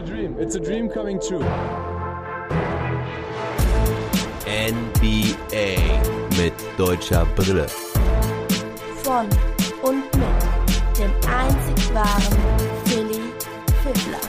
a dream. It's a dream coming true. NBA mit deutscher Brille. Von und mit dem einzig wahren Philly Fiddler.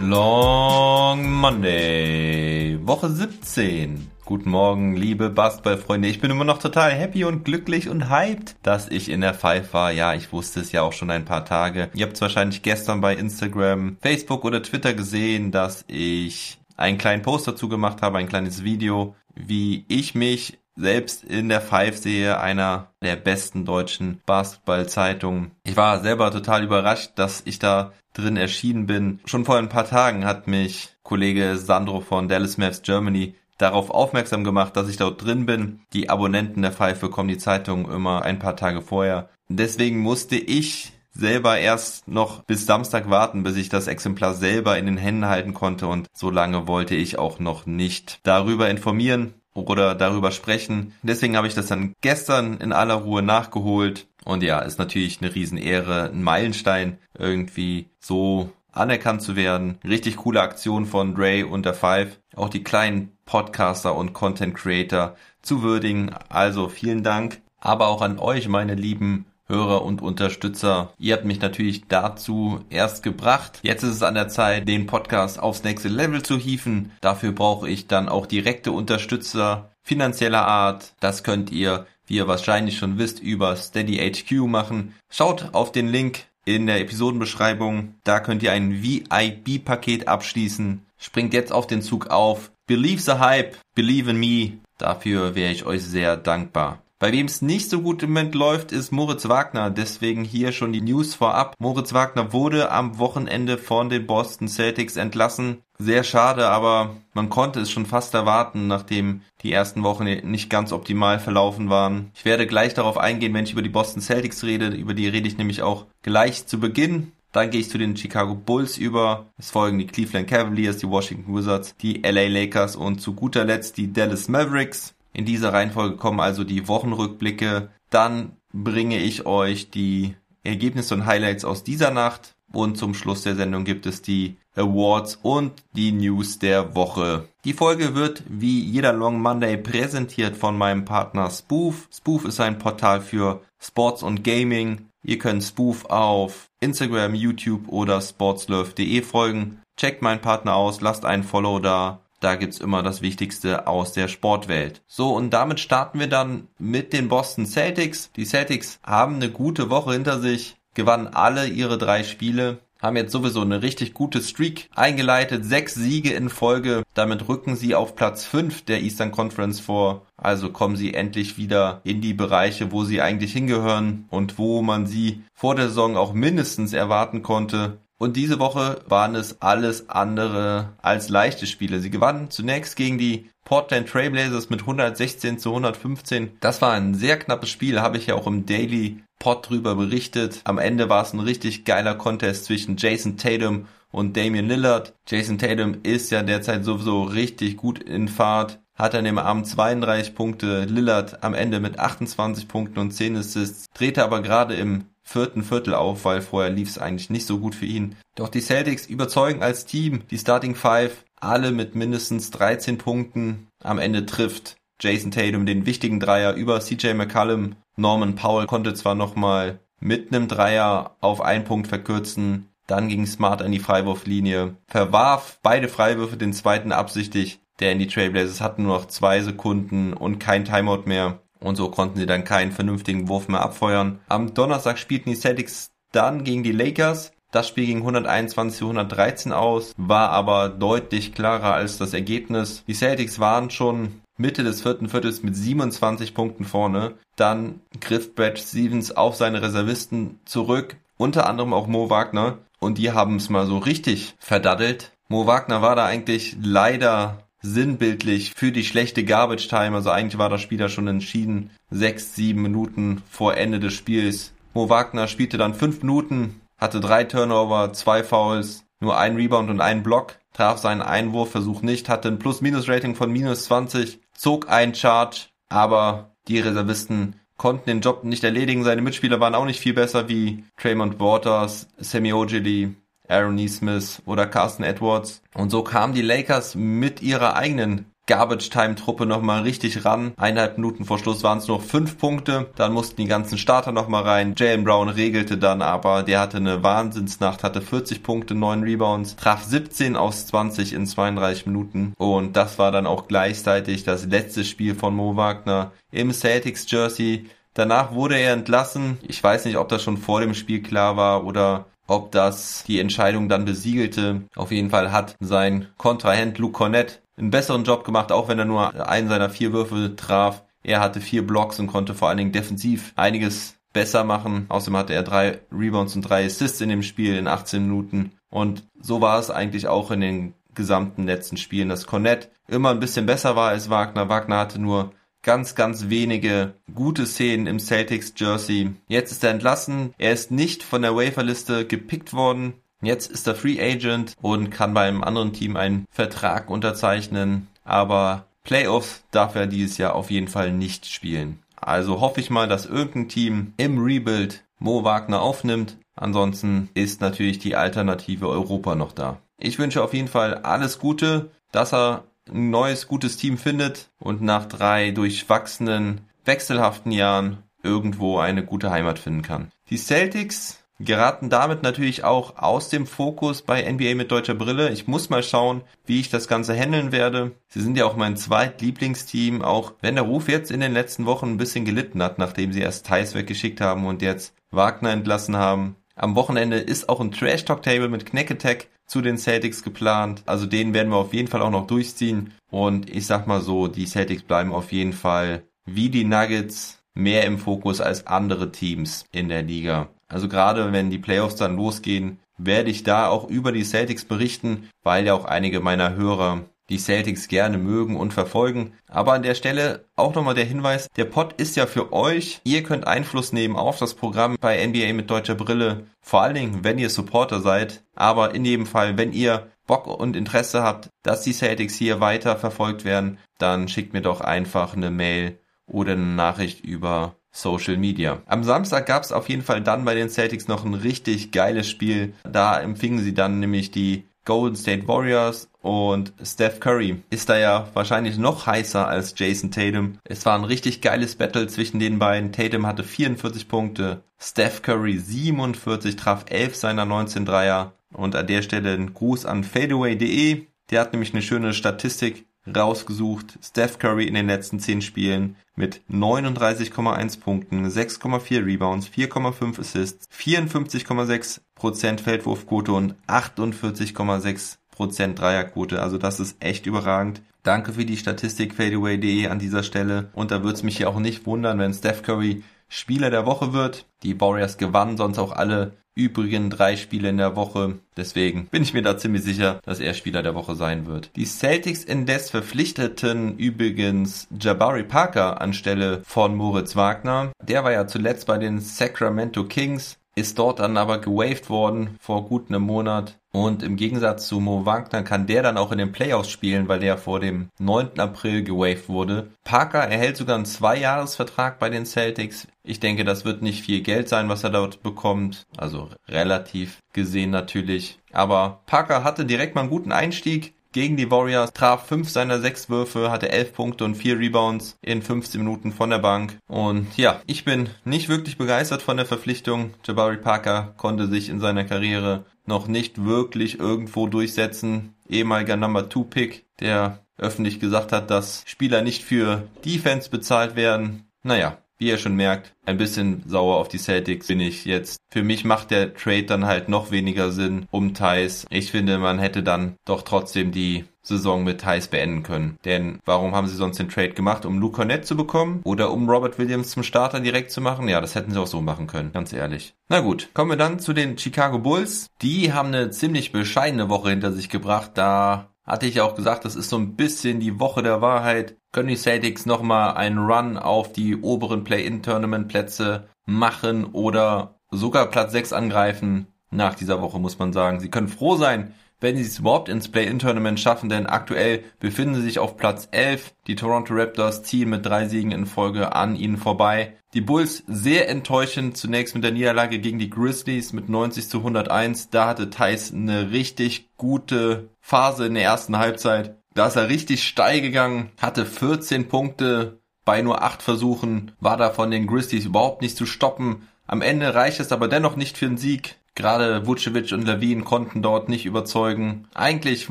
Long Monday, Woche 17. Guten Morgen, liebe Basketballfreunde. Ich bin immer noch total happy und glücklich und hyped, dass ich in der Five war. Ja, ich wusste es ja auch schon ein paar Tage. Ihr habt es wahrscheinlich gestern bei Instagram, Facebook oder Twitter gesehen, dass ich einen kleinen Post dazu gemacht habe, ein kleines Video, wie ich mich selbst in der Five sehe, einer der besten deutschen Basketballzeitungen. Ich war selber total überrascht, dass ich da drin erschienen bin. Schon vor ein paar Tagen hat mich Kollege Sandro von Dallas Maps Germany darauf aufmerksam gemacht, dass ich dort drin bin. Die Abonnenten der Five bekommen die Zeitung immer ein paar Tage vorher. Deswegen musste ich selber erst noch bis Samstag warten, bis ich das Exemplar selber in den Händen halten konnte und so lange wollte ich auch noch nicht darüber informieren oder darüber sprechen. Deswegen habe ich das dann gestern in aller Ruhe nachgeholt und ja, ist natürlich eine Riesenehre, ein Meilenstein irgendwie so anerkannt zu werden. Richtig coole Aktion von Dre und der Five. Auch die kleinen Podcaster und Content Creator zu würdigen. Also vielen Dank. Aber auch an euch, meine lieben Hörer und Unterstützer. Ihr habt mich natürlich dazu erst gebracht. Jetzt ist es an der Zeit, den Podcast aufs nächste Level zu hieven. Dafür brauche ich dann auch direkte Unterstützer finanzieller Art. Das könnt ihr, wie ihr wahrscheinlich schon wisst, über Steady HQ machen. Schaut auf den Link in der Episodenbeschreibung. Da könnt ihr ein VIP-Paket abschließen. Springt jetzt auf den Zug auf. Believe the Hype, believe in me. Dafür wäre ich euch sehr dankbar. Bei wem es nicht so gut im Moment läuft, ist Moritz Wagner. Deswegen hier schon die News vorab. Moritz Wagner wurde am Wochenende von den Boston Celtics entlassen. Sehr schade, aber man konnte es schon fast erwarten, nachdem die ersten Wochen nicht ganz optimal verlaufen waren. Ich werde gleich darauf eingehen, wenn ich über die Boston Celtics rede. Über die rede ich nämlich auch gleich zu Beginn. Dann gehe ich zu den Chicago Bulls über. Es folgen die Cleveland Cavaliers, die Washington Wizards, die LA Lakers und zu guter Letzt die Dallas Mavericks. In dieser Reihenfolge kommen also die Wochenrückblicke. Dann bringe ich euch die Ergebnisse und Highlights aus dieser Nacht. Und zum Schluss der Sendung gibt es die Awards und die News der Woche. Die Folge wird wie jeder Long Monday präsentiert von meinem Partner Spoof. Spoof ist ein Portal für Sports und Gaming. Ihr könnt Spoof auf Instagram, YouTube oder sportslove.de folgen. Checkt meinen Partner aus, lasst einen Follow da da gibt's immer das Wichtigste aus der Sportwelt. So, und damit starten wir dann mit den Boston Celtics. Die Celtics haben eine gute Woche hinter sich, gewannen alle ihre drei Spiele, haben jetzt sowieso eine richtig gute Streak eingeleitet, sechs Siege in Folge. Damit rücken sie auf Platz fünf der Eastern Conference vor. Also kommen sie endlich wieder in die Bereiche, wo sie eigentlich hingehören und wo man sie vor der Saison auch mindestens erwarten konnte. Und diese Woche waren es alles andere als leichte Spiele. Sie gewannen zunächst gegen die Portland Trailblazers mit 116 zu 115. Das war ein sehr knappes Spiel, habe ich ja auch im Daily Pod drüber berichtet. Am Ende war es ein richtig geiler Contest zwischen Jason Tatum und Damian Lillard. Jason Tatum ist ja derzeit sowieso richtig gut in Fahrt. Hat an dem Abend 32 Punkte, Lillard am Ende mit 28 Punkten und 10 Assists, drehte aber gerade im vierten Viertel auf, weil vorher lief es eigentlich nicht so gut für ihn. Doch die Celtics überzeugen als Team, die Starting Five, alle mit mindestens 13 Punkten. Am Ende trifft Jason Tatum den wichtigen Dreier über CJ McCallum. Norman Powell konnte zwar nochmal mit einem Dreier auf einen Punkt verkürzen, dann ging Smart an die Freiwurflinie, verwarf beide Freiwürfe, den zweiten absichtlich, der in die Trailblazers hatten nur noch zwei Sekunden und kein Timeout mehr. Und so konnten sie dann keinen vernünftigen Wurf mehr abfeuern. Am Donnerstag spielten die Celtics dann gegen die Lakers. Das Spiel ging 121 zu 113 aus, war aber deutlich klarer als das Ergebnis. Die Celtics waren schon Mitte des vierten Viertels mit 27 Punkten vorne. Dann griff Brad Stevens auf seine Reservisten zurück, unter anderem auch Mo Wagner. Und die haben es mal so richtig verdaddelt. Mo Wagner war da eigentlich leider sinnbildlich für die schlechte Garbage Time. Also eigentlich war das Spiel da schon entschieden. Sechs, sieben Minuten vor Ende des Spiels. Mo Wagner spielte dann fünf Minuten, hatte drei Turnover, zwei Fouls, nur ein Rebound und einen Block, traf seinen Einwurfversuch nicht, hatte ein Plus-Minus-Rating von minus 20, zog einen Charge, aber die Reservisten konnten den Job nicht erledigen. Seine Mitspieler waren auch nicht viel besser wie Draymond Waters, Sammy Ojili, Aaron Neesmith oder Carson Edwards. Und so kamen die Lakers mit ihrer eigenen Garbage-Time-Truppe nochmal richtig ran. Eineinhalb Minuten vor Schluss waren es nur fünf Punkte. Dann mussten die ganzen Starter nochmal rein. Jalen Brown regelte dann aber. Der hatte eine Wahnsinnsnacht, hatte 40 Punkte, 9 Rebounds, traf 17 aus 20 in 32 Minuten. Und das war dann auch gleichzeitig das letzte Spiel von Mo Wagner im Celtics Jersey. Danach wurde er entlassen. Ich weiß nicht, ob das schon vor dem Spiel klar war oder ob das die Entscheidung dann besiegelte. Auf jeden Fall hat sein Kontrahent Luke Cornett einen besseren Job gemacht, auch wenn er nur einen seiner vier Würfel traf. Er hatte vier Blocks und konnte vor allen Dingen defensiv einiges besser machen. Außerdem hatte er drei Rebounds und drei Assists in dem Spiel in 18 Minuten. Und so war es eigentlich auch in den gesamten letzten Spielen, dass Cornett immer ein bisschen besser war als Wagner. Wagner hatte nur ganz, ganz wenige gute Szenen im Celtics Jersey. Jetzt ist er entlassen. Er ist nicht von der Waferliste gepickt worden. Jetzt ist er Free Agent und kann beim anderen Team einen Vertrag unterzeichnen, aber Playoffs darf er dieses Jahr auf jeden Fall nicht spielen. Also hoffe ich mal, dass irgendein Team im Rebuild Mo Wagner aufnimmt. Ansonsten ist natürlich die Alternative Europa noch da. Ich wünsche auf jeden Fall alles Gute, dass er ein neues, gutes Team findet und nach drei durchwachsenen, wechselhaften Jahren irgendwo eine gute Heimat finden kann. Die Celtics geraten damit natürlich auch aus dem Fokus bei NBA mit deutscher Brille. Ich muss mal schauen, wie ich das Ganze handeln werde. Sie sind ja auch mein zweitlieblingsteam, auch wenn der Ruf jetzt in den letzten Wochen ein bisschen gelitten hat, nachdem sie erst Thais weggeschickt haben und jetzt Wagner entlassen haben. Am Wochenende ist auch ein Trash Talk Table mit Knack Attack zu den Celtics geplant. Also den werden wir auf jeden Fall auch noch durchziehen. Und ich sag mal so, die Celtics bleiben auf jeden Fall wie die Nuggets mehr im Fokus als andere Teams in der Liga. Also gerade wenn die Playoffs dann losgehen, werde ich da auch über die Celtics berichten, weil ja auch einige meiner Hörer die Celtics gerne mögen und verfolgen. Aber an der Stelle auch nochmal der Hinweis, der Pod ist ja für euch. Ihr könnt Einfluss nehmen auf das Programm bei NBA mit deutscher Brille. Vor allen Dingen, wenn ihr Supporter seid. Aber in jedem Fall, wenn ihr Bock und Interesse habt, dass die Celtics hier weiter verfolgt werden, dann schickt mir doch einfach eine Mail oder eine Nachricht über Social Media. Am Samstag gab es auf jeden Fall dann bei den Celtics noch ein richtig geiles Spiel. Da empfingen sie dann nämlich die Golden State Warriors und Steph Curry ist da ja wahrscheinlich noch heißer als Jason Tatum. Es war ein richtig geiles Battle zwischen den beiden. Tatum hatte 44 Punkte, Steph Curry 47, traf 11 seiner 19 Dreier. Und an der Stelle ein Gruß an fadeaway.de. Der hat nämlich eine schöne Statistik rausgesucht. Steph Curry in den letzten 10 Spielen mit 39,1 Punkten, 6,4 Rebounds, 4,5 Assists, 54,6% Feldwurfquote und 48,6% Dreierquote. Also das ist echt überragend. Danke für die Statistik fadeaway.de an dieser Stelle. Und da würde es mich ja auch nicht wundern, wenn Steph Curry Spieler der Woche wird. Die Warriors gewannen sonst auch alle übrigen drei Spiele in der Woche. Deswegen bin ich mir da ziemlich sicher, dass er Spieler der Woche sein wird. Die Celtics indes verpflichteten übrigens Jabari Parker anstelle von Moritz Wagner. Der war ja zuletzt bei den Sacramento Kings ist dort dann aber gewaved worden vor gut einem Monat. Und im Gegensatz zu Mo Wagner kann der dann auch in den Playoffs spielen, weil der vor dem 9. April gewaved wurde. Parker erhält sogar einen Zweijahresvertrag bei den Celtics. Ich denke, das wird nicht viel Geld sein, was er dort bekommt. Also relativ gesehen natürlich. Aber Parker hatte direkt mal einen guten Einstieg gegen die Warriors, traf fünf seiner sechs Würfe, hatte elf Punkte und vier Rebounds in 15 Minuten von der Bank. Und ja, ich bin nicht wirklich begeistert von der Verpflichtung. Jabari Parker konnte sich in seiner Karriere noch nicht wirklich irgendwo durchsetzen. Ehemaliger Number 2 Pick, der öffentlich gesagt hat, dass Spieler nicht für Defense bezahlt werden. Naja, wie ihr schon merkt, ein bisschen sauer auf die Celtics bin ich jetzt. Für mich macht der Trade dann halt noch weniger Sinn um Thais. Ich finde, man hätte dann doch trotzdem die Saison mit Thais beenden können. Denn warum haben sie sonst den Trade gemacht? Um Luke Cornett zu bekommen? Oder um Robert Williams zum Starter direkt zu machen? Ja, das hätten sie auch so machen können, ganz ehrlich. Na gut, kommen wir dann zu den Chicago Bulls. Die haben eine ziemlich bescheidene Woche hinter sich gebracht. Da hatte ich auch gesagt, das ist so ein bisschen die Woche der Wahrheit. Können die Celtics nochmal einen Run auf die oberen Play-In-Tournament-Plätze machen oder sogar Platz 6 angreifen? Nach dieser Woche muss man sagen, sie können froh sein, wenn sie es überhaupt ins Play-In-Tournament schaffen, denn aktuell befinden sie sich auf Platz 11. Die Toronto Raptors ziehen mit drei Siegen in Folge an ihnen vorbei. Die Bulls sehr enttäuschend, zunächst mit der Niederlage gegen die Grizzlies mit 90 zu 101. Da hatte Thais eine richtig gute Phase in der ersten Halbzeit. Da ist er richtig steil gegangen, hatte 14 Punkte bei nur 8 Versuchen, war da von den Grizzlies überhaupt nicht zu stoppen. Am Ende reicht es aber dennoch nicht für einen Sieg. Gerade Vucevic und Levine konnten dort nicht überzeugen. Eigentlich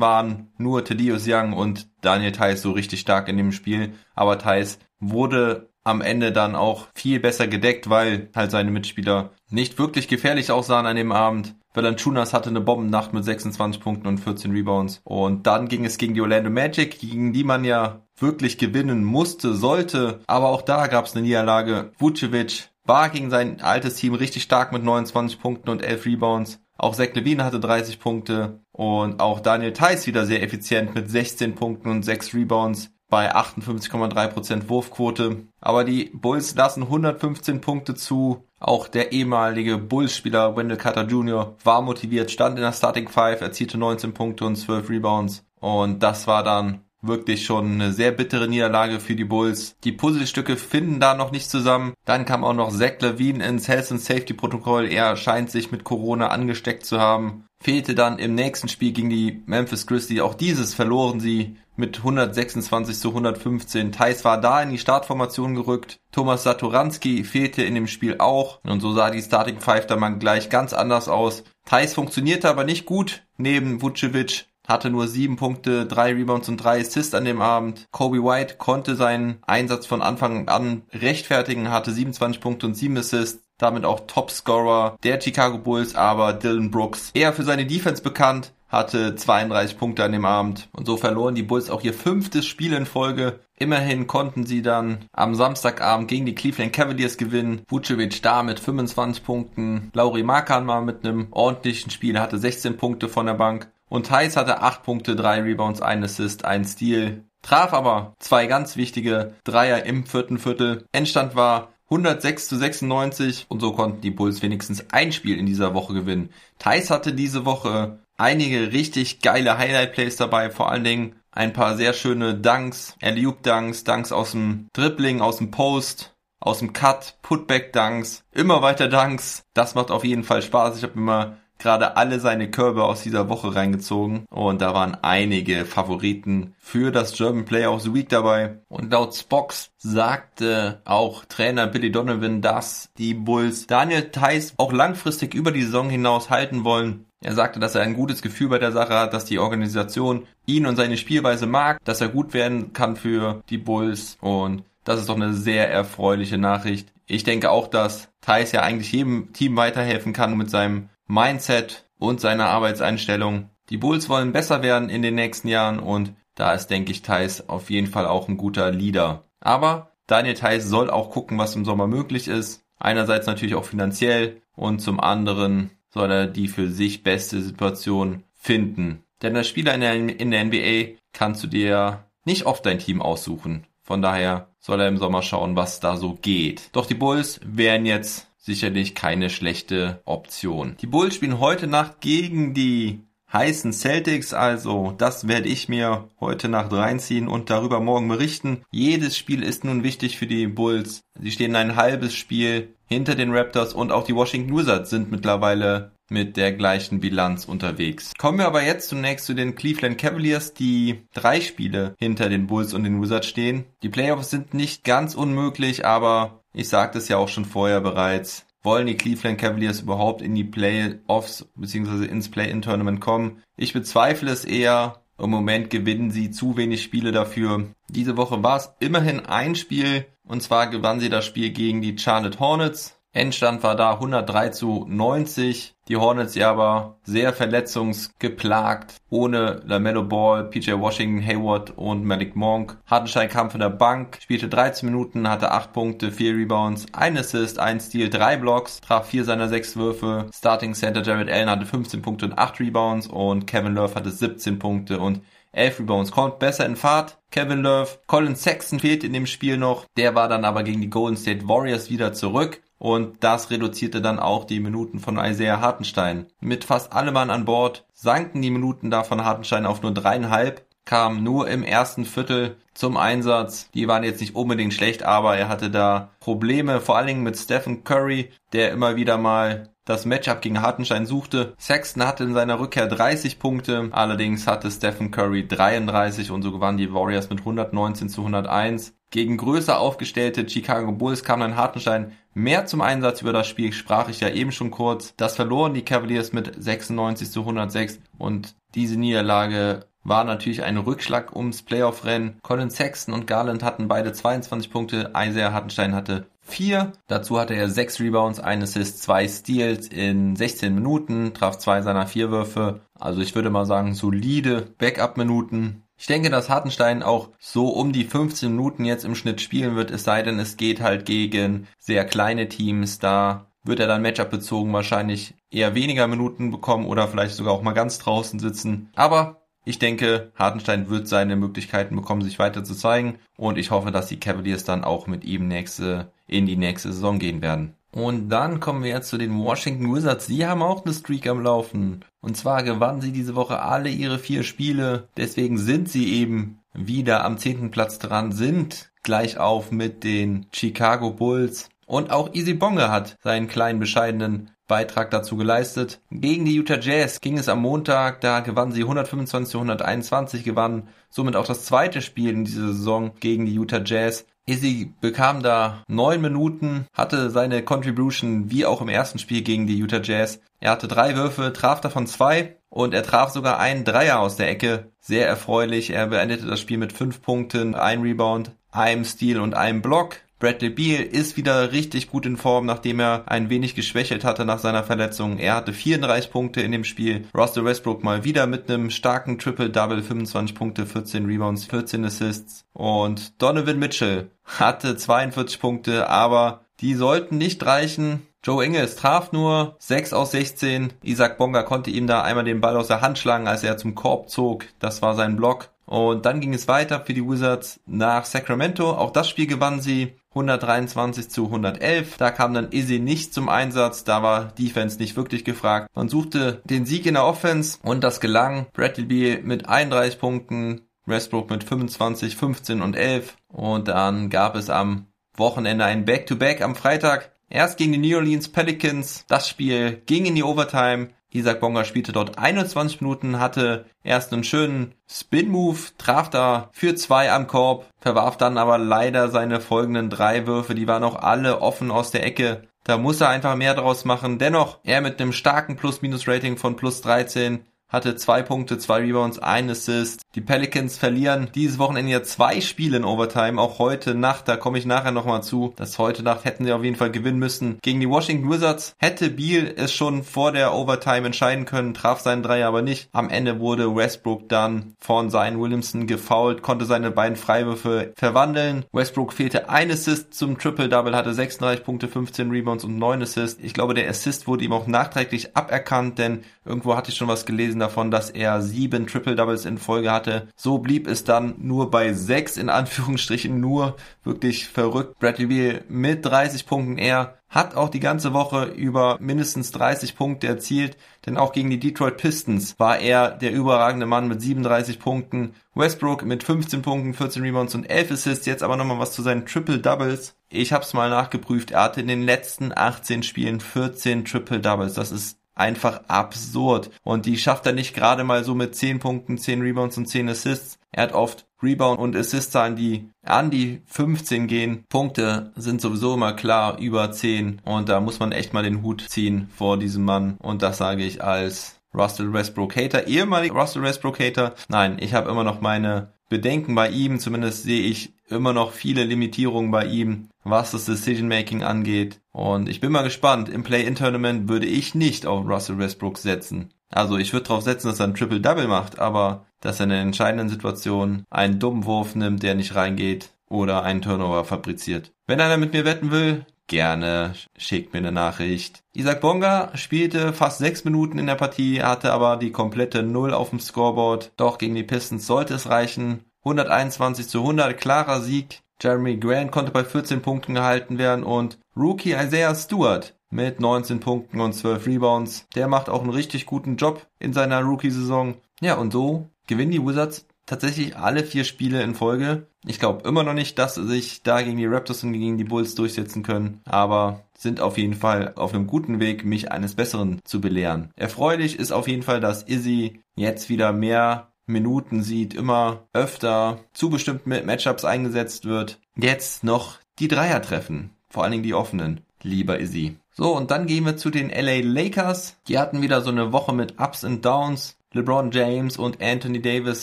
waren nur Thaddeus Young und Daniel Theiss so richtig stark in dem Spiel, aber Theiss wurde am Ende dann auch viel besser gedeckt, weil halt seine Mitspieler nicht wirklich gefährlich aussahen an dem Abend. Valanciunas hatte eine Bombennacht mit 26 Punkten und 14 Rebounds. Und dann ging es gegen die Orlando Magic, gegen die man ja wirklich gewinnen musste, sollte. Aber auch da gab es eine Niederlage. Vucevic war gegen sein altes Team richtig stark mit 29 Punkten und 11 Rebounds. Auch Zach Levine hatte 30 Punkte und auch Daniel Theiss wieder sehr effizient mit 16 Punkten und 6 Rebounds bei 58,3% Wurfquote. Aber die Bulls lassen 115 Punkte zu. Auch der ehemalige Bulls-Spieler Wendell Carter Jr. war motiviert, stand in der Starting Five, erzielte 19 Punkte und 12 Rebounds. Und das war dann wirklich schon eine sehr bittere Niederlage für die Bulls. Die Puzzlestücke finden da noch nicht zusammen. Dann kam auch noch Zach Levine ins Health and Safety Protokoll. Er scheint sich mit Corona angesteckt zu haben. Fehlte dann im nächsten Spiel gegen die Memphis Grizzlies. Auch dieses verloren sie mit 126 zu 115. Thais war da in die Startformation gerückt. Thomas Satoranski fehlte in dem Spiel auch. Und so sah die Starting Five dann mal gleich ganz anders aus. Thais funktionierte aber nicht gut neben Vucevic hatte nur sieben Punkte, drei Rebounds und drei Assists an dem Abend. Kobe White konnte seinen Einsatz von Anfang an rechtfertigen, hatte 27 Punkte und sieben Assists. Damit auch Topscorer der Chicago Bulls, aber Dylan Brooks eher für seine Defense bekannt, hatte 32 Punkte an dem Abend und so verloren die Bulls auch ihr fünftes Spiel in Folge. Immerhin konnten sie dann am Samstagabend gegen die Cleveland Cavaliers gewinnen. Vucevic da mit 25 Punkten. Lauri Markan mal mit einem ordentlichen Spiel, hatte 16 Punkte von der Bank. Und Thais hatte 8 Punkte, 3 Rebounds, 1 Assist, 1 Steal. Traf aber zwei ganz wichtige Dreier im vierten Viertel. Endstand war 106 zu 96 und so konnten die Bulls wenigstens ein Spiel in dieser Woche gewinnen. Thais hatte diese Woche einige richtig geile Highlight-Plays dabei, vor allen Dingen ein paar sehr schöne Dunks, Alley-Oop-Dunks, Dunks aus dem Dribbling, aus dem Post, aus dem Cut, Putback-Dunks, immer weiter Dunks. Das macht auf jeden Fall Spaß. Ich habe immer gerade alle seine Körbe aus dieser Woche reingezogen und da waren einige Favoriten für das German Player of the Week dabei. Und laut Spox sagte auch Trainer Billy Donovan, dass die Bulls Daniel Theiss auch langfristig über die Saison hinaus halten wollen. Er sagte, dass er ein gutes Gefühl bei der Sache hat, dass die Organisation ihn und seine Spielweise mag, dass er gut werden kann für die Bulls und das ist doch eine sehr erfreuliche Nachricht. Ich denke auch, dass Thais ja eigentlich jedem Team weiterhelfen kann mit seinem Mindset und seiner Arbeitseinstellung. Die Bulls wollen besser werden in den nächsten Jahren und da ist, denke ich, Thais auf jeden Fall auch ein guter Leader. Aber Daniel Thais soll auch gucken, was im Sommer möglich ist. Einerseits natürlich auch finanziell und zum anderen soll er die für sich beste Situation finden. Denn als Spieler in der, in der NBA kannst du dir nicht oft dein Team aussuchen. Von daher soll er im Sommer schauen, was da so geht. Doch die Bulls wären jetzt sicherlich keine schlechte Option. Die Bulls spielen heute Nacht gegen die heißen Celtics, also das werde ich mir heute Nacht reinziehen und darüber morgen berichten. Jedes Spiel ist nun wichtig für die Bulls. Sie stehen ein halbes Spiel hinter den Raptors und auch die Washington Wizards sind mittlerweile mit der gleichen Bilanz unterwegs. Kommen wir aber jetzt zunächst zu den Cleveland Cavaliers, die drei Spiele hinter den Bulls und den Wizards stehen. Die Playoffs sind nicht ganz unmöglich, aber ich sagte es ja auch schon vorher bereits, wollen die Cleveland Cavaliers überhaupt in die Playoffs bzw. ins Play-In-Tournament kommen? Ich bezweifle es eher. Im Moment gewinnen sie zu wenig Spiele dafür. Diese Woche war es immerhin ein Spiel und zwar gewann sie das Spiel gegen die Charlotte Hornets. Endstand war da 103 zu 90. Die Hornets ja aber sehr verletzungsgeplagt. Ohne LaMelo Ball, PJ Washington, Hayward und Malik Monk. Hartenstein kam von der Bank, spielte 13 Minuten, hatte 8 Punkte, 4 Rebounds, 1 Assist, 1 Steal, 3 Blocks, traf 4 seiner 6 Würfe. Starting Center Jared Allen hatte 15 Punkte und 8 Rebounds und Kevin Love hatte 17 Punkte und 11 Rebounds, kommt besser in Fahrt. Kevin Love, Colin Sexton fehlt in dem Spiel noch. Der war dann aber gegen die Golden State Warriors wieder zurück. Und das reduzierte dann auch die Minuten von Isaiah Hartenstein. Mit fast allem Mann an Bord sanken die Minuten da von Hartenstein auf nur dreieinhalb kam nur im ersten Viertel zum Einsatz. Die waren jetzt nicht unbedingt schlecht, aber er hatte da Probleme, vor allen Dingen mit Stephen Curry, der immer wieder mal das Matchup gegen Hartenstein suchte. Sexton hatte in seiner Rückkehr 30 Punkte, allerdings hatte Stephen Curry 33 und so gewannen die Warriors mit 119 zu 101. Gegen größer aufgestellte Chicago Bulls kam dann Hartenstein mehr zum Einsatz über das Spiel, sprach ich ja eben schon kurz. Das verloren die Cavaliers mit 96 zu 106 und diese Niederlage war natürlich ein Rückschlag ums Playoff-Rennen. Colin Sexton und Garland hatten beide 22 Punkte, Isaiah Hartenstein hatte 4. Dazu hatte er 6 Rebounds, 1 Assist, 2 Steals in 16 Minuten, traf zwei seiner vier Würfe. Also ich würde mal sagen, solide Backup-Minuten. Ich denke, dass Hartenstein auch so um die 15 Minuten jetzt im Schnitt spielen wird, es sei denn, es geht halt gegen sehr kleine Teams. Da wird er dann Matchup bezogen wahrscheinlich eher weniger Minuten bekommen oder vielleicht sogar auch mal ganz draußen sitzen. Aber ich denke, Hartenstein wird seine Möglichkeiten bekommen, sich weiter zu zeigen. Und ich hoffe, dass die Cavaliers dann auch mit ihm nächste, in die nächste Saison gehen werden. Und dann kommen wir jetzt zu den Washington Wizards. Sie haben auch eine Streak am Laufen. Und zwar gewannen sie diese Woche alle ihre vier Spiele. Deswegen sind sie eben wieder am zehnten Platz dran, sind gleich auf mit den Chicago Bulls. Und auch Easy Bonga hat seinen kleinen bescheidenen Beitrag dazu geleistet. Gegen die Utah Jazz ging es am Montag, da gewannen sie 125 zu 121, gewannen somit auch das zweite Spiel in dieser Saison gegen die Utah Jazz. Izzy bekam da neun Minuten, hatte seine Contribution wie auch im ersten Spiel gegen die Utah Jazz. Er hatte drei Würfe, traf davon zwei und er traf sogar einen Dreier aus der Ecke. Sehr erfreulich. Er beendete das Spiel mit fünf Punkten, ein Rebound, einem Steal und einem Block. Bradley Beal ist wieder richtig gut in Form, nachdem er ein wenig geschwächelt hatte nach seiner Verletzung. Er hatte 34 Punkte in dem Spiel. Russell Westbrook mal wieder mit einem starken Triple-Double, 25 Punkte, 14 Rebounds, 14 Assists. Und Donovan Mitchell hatte 42 Punkte, aber die sollten nicht reichen. Joe Ingles traf nur 6 aus 16. Isaac Bonga konnte ihm da einmal den Ball aus der Hand schlagen, als er zum Korb zog. Das war sein Block. Und dann ging es weiter für die Wizards nach Sacramento. Auch das Spiel gewannen sie 123 zu 111. Da kam dann Izzy nicht zum Einsatz. Da war Defense nicht wirklich gefragt. Man suchte den Sieg in der Offense und das gelang. Bradley mit 31 Punkten, Westbrook mit 25, 15 und 11. Und dann gab es am Wochenende ein Back-to-Back -Back am Freitag. Erst gegen die New Orleans Pelicans. Das Spiel ging in die Overtime. Isaac Bonga spielte dort 21 Minuten, hatte erst einen schönen Spin-Move, traf da für zwei am Korb, verwarf dann aber leider seine folgenden drei Würfe, die waren auch alle offen aus der Ecke. Da muss er einfach mehr draus machen. Dennoch, er mit einem starken Plus-Minus-Rating von plus 13 hatte zwei Punkte, zwei Rebounds, ein Assist. Die Pelicans verlieren dieses Wochenende ja zwei Spiele in Overtime, auch heute Nacht, da komme ich nachher nochmal zu. Das heute Nacht hätten sie auf jeden Fall gewinnen müssen. Gegen die Washington Wizards hätte Beal es schon vor der Overtime entscheiden können, traf seinen Dreier aber nicht. Am Ende wurde Westbrook dann von Zion Williamson gefoult, konnte seine beiden Freiwürfe verwandeln. Westbrook fehlte ein Assist zum Triple-Double, hatte 36 Punkte, 15 Rebounds und 9 Assists. Ich glaube, der Assist wurde ihm auch nachträglich aberkannt, denn irgendwo hatte ich schon was gelesen, gelesen davon, dass er sieben Triple-Doubles in Folge hatte. So blieb es dann nur bei sechs, in Anführungsstrichen nur. Wirklich verrückt. Bradley Beal mit 30 Punkten. Er hat auch die ganze Woche über mindestens 30 Punkte erzielt, denn auch gegen die Detroit Pistons war er der überragende Mann mit 37 Punkten. Westbrook mit 15 Punkten, 14 Rebounds und 11 Assists. Jetzt aber nochmal was zu seinen Triple Doubles. Ich hab's mal nachgeprüft. Er hatte in den letzten 18 Spielen 14 Triple Doubles. Das ist einfach absurd. Und die schafft er nicht gerade mal so mit 10 Punkten, 10 Rebounds und 10 Assists. Er hat oft Rebound und Assist-Zahlen, die an die 15 gehen. Punkte sind sowieso immer klar über 10. Und da muss man echt mal den Hut ziehen vor diesem Mann. Und das sage ich als Russell Westbrook Hater, ehemalig Russell Westbrook Hater. Nein, ich habe immer noch meine Bedenken bei ihm. Zumindest sehe ich immer noch viele Limitierungen bei ihm, was das Decision Making angeht. Und ich bin mal gespannt. Im Play-In-Tournament würde ich nicht auf Russell Westbrook setzen. Also ich würde darauf setzen, dass er ein Triple-Double macht, aber dass er in einer entscheidenden Situation einen dummen Wurf nimmt, der nicht reingeht oder einen Turnover fabriziert. Wenn einer mit mir wetten will, gerne schickt mir eine Nachricht. Isaac Bonga spielte fast sechs Minuten in der Partie, hatte aber die komplette Null auf dem Scoreboard. Doch gegen die Pistons sollte es reichen. 121 zu 100, klarer Sieg. Jeremy Grant konnte bei 14 Punkten gehalten werden und Rookie Isaiah Stewart mit 19 Punkten und 12 Rebounds. Der macht auch einen richtig guten Job in seiner Rookie-Saison. Ja, und so gewinnen die Wizards tatsächlich alle vier Spiele in Folge. Ich glaube immer noch nicht, dass sie sich da gegen die Raptors und gegen die Bulls durchsetzen können, aber sind auf jeden Fall auf einem guten Weg, mich eines Besseren zu belehren. Erfreulich ist auf jeden Fall, dass Izzy jetzt wieder mehr Minuten sieht, immer öfter zu bestimmten Matchups eingesetzt wird. Jetzt noch die Dreier treffen, vor allen Dingen die offenen. Lieber Izzy. So, und dann gehen wir zu den LA Lakers. Die hatten wieder so eine Woche mit Ups und Downs. LeBron James und Anthony Davis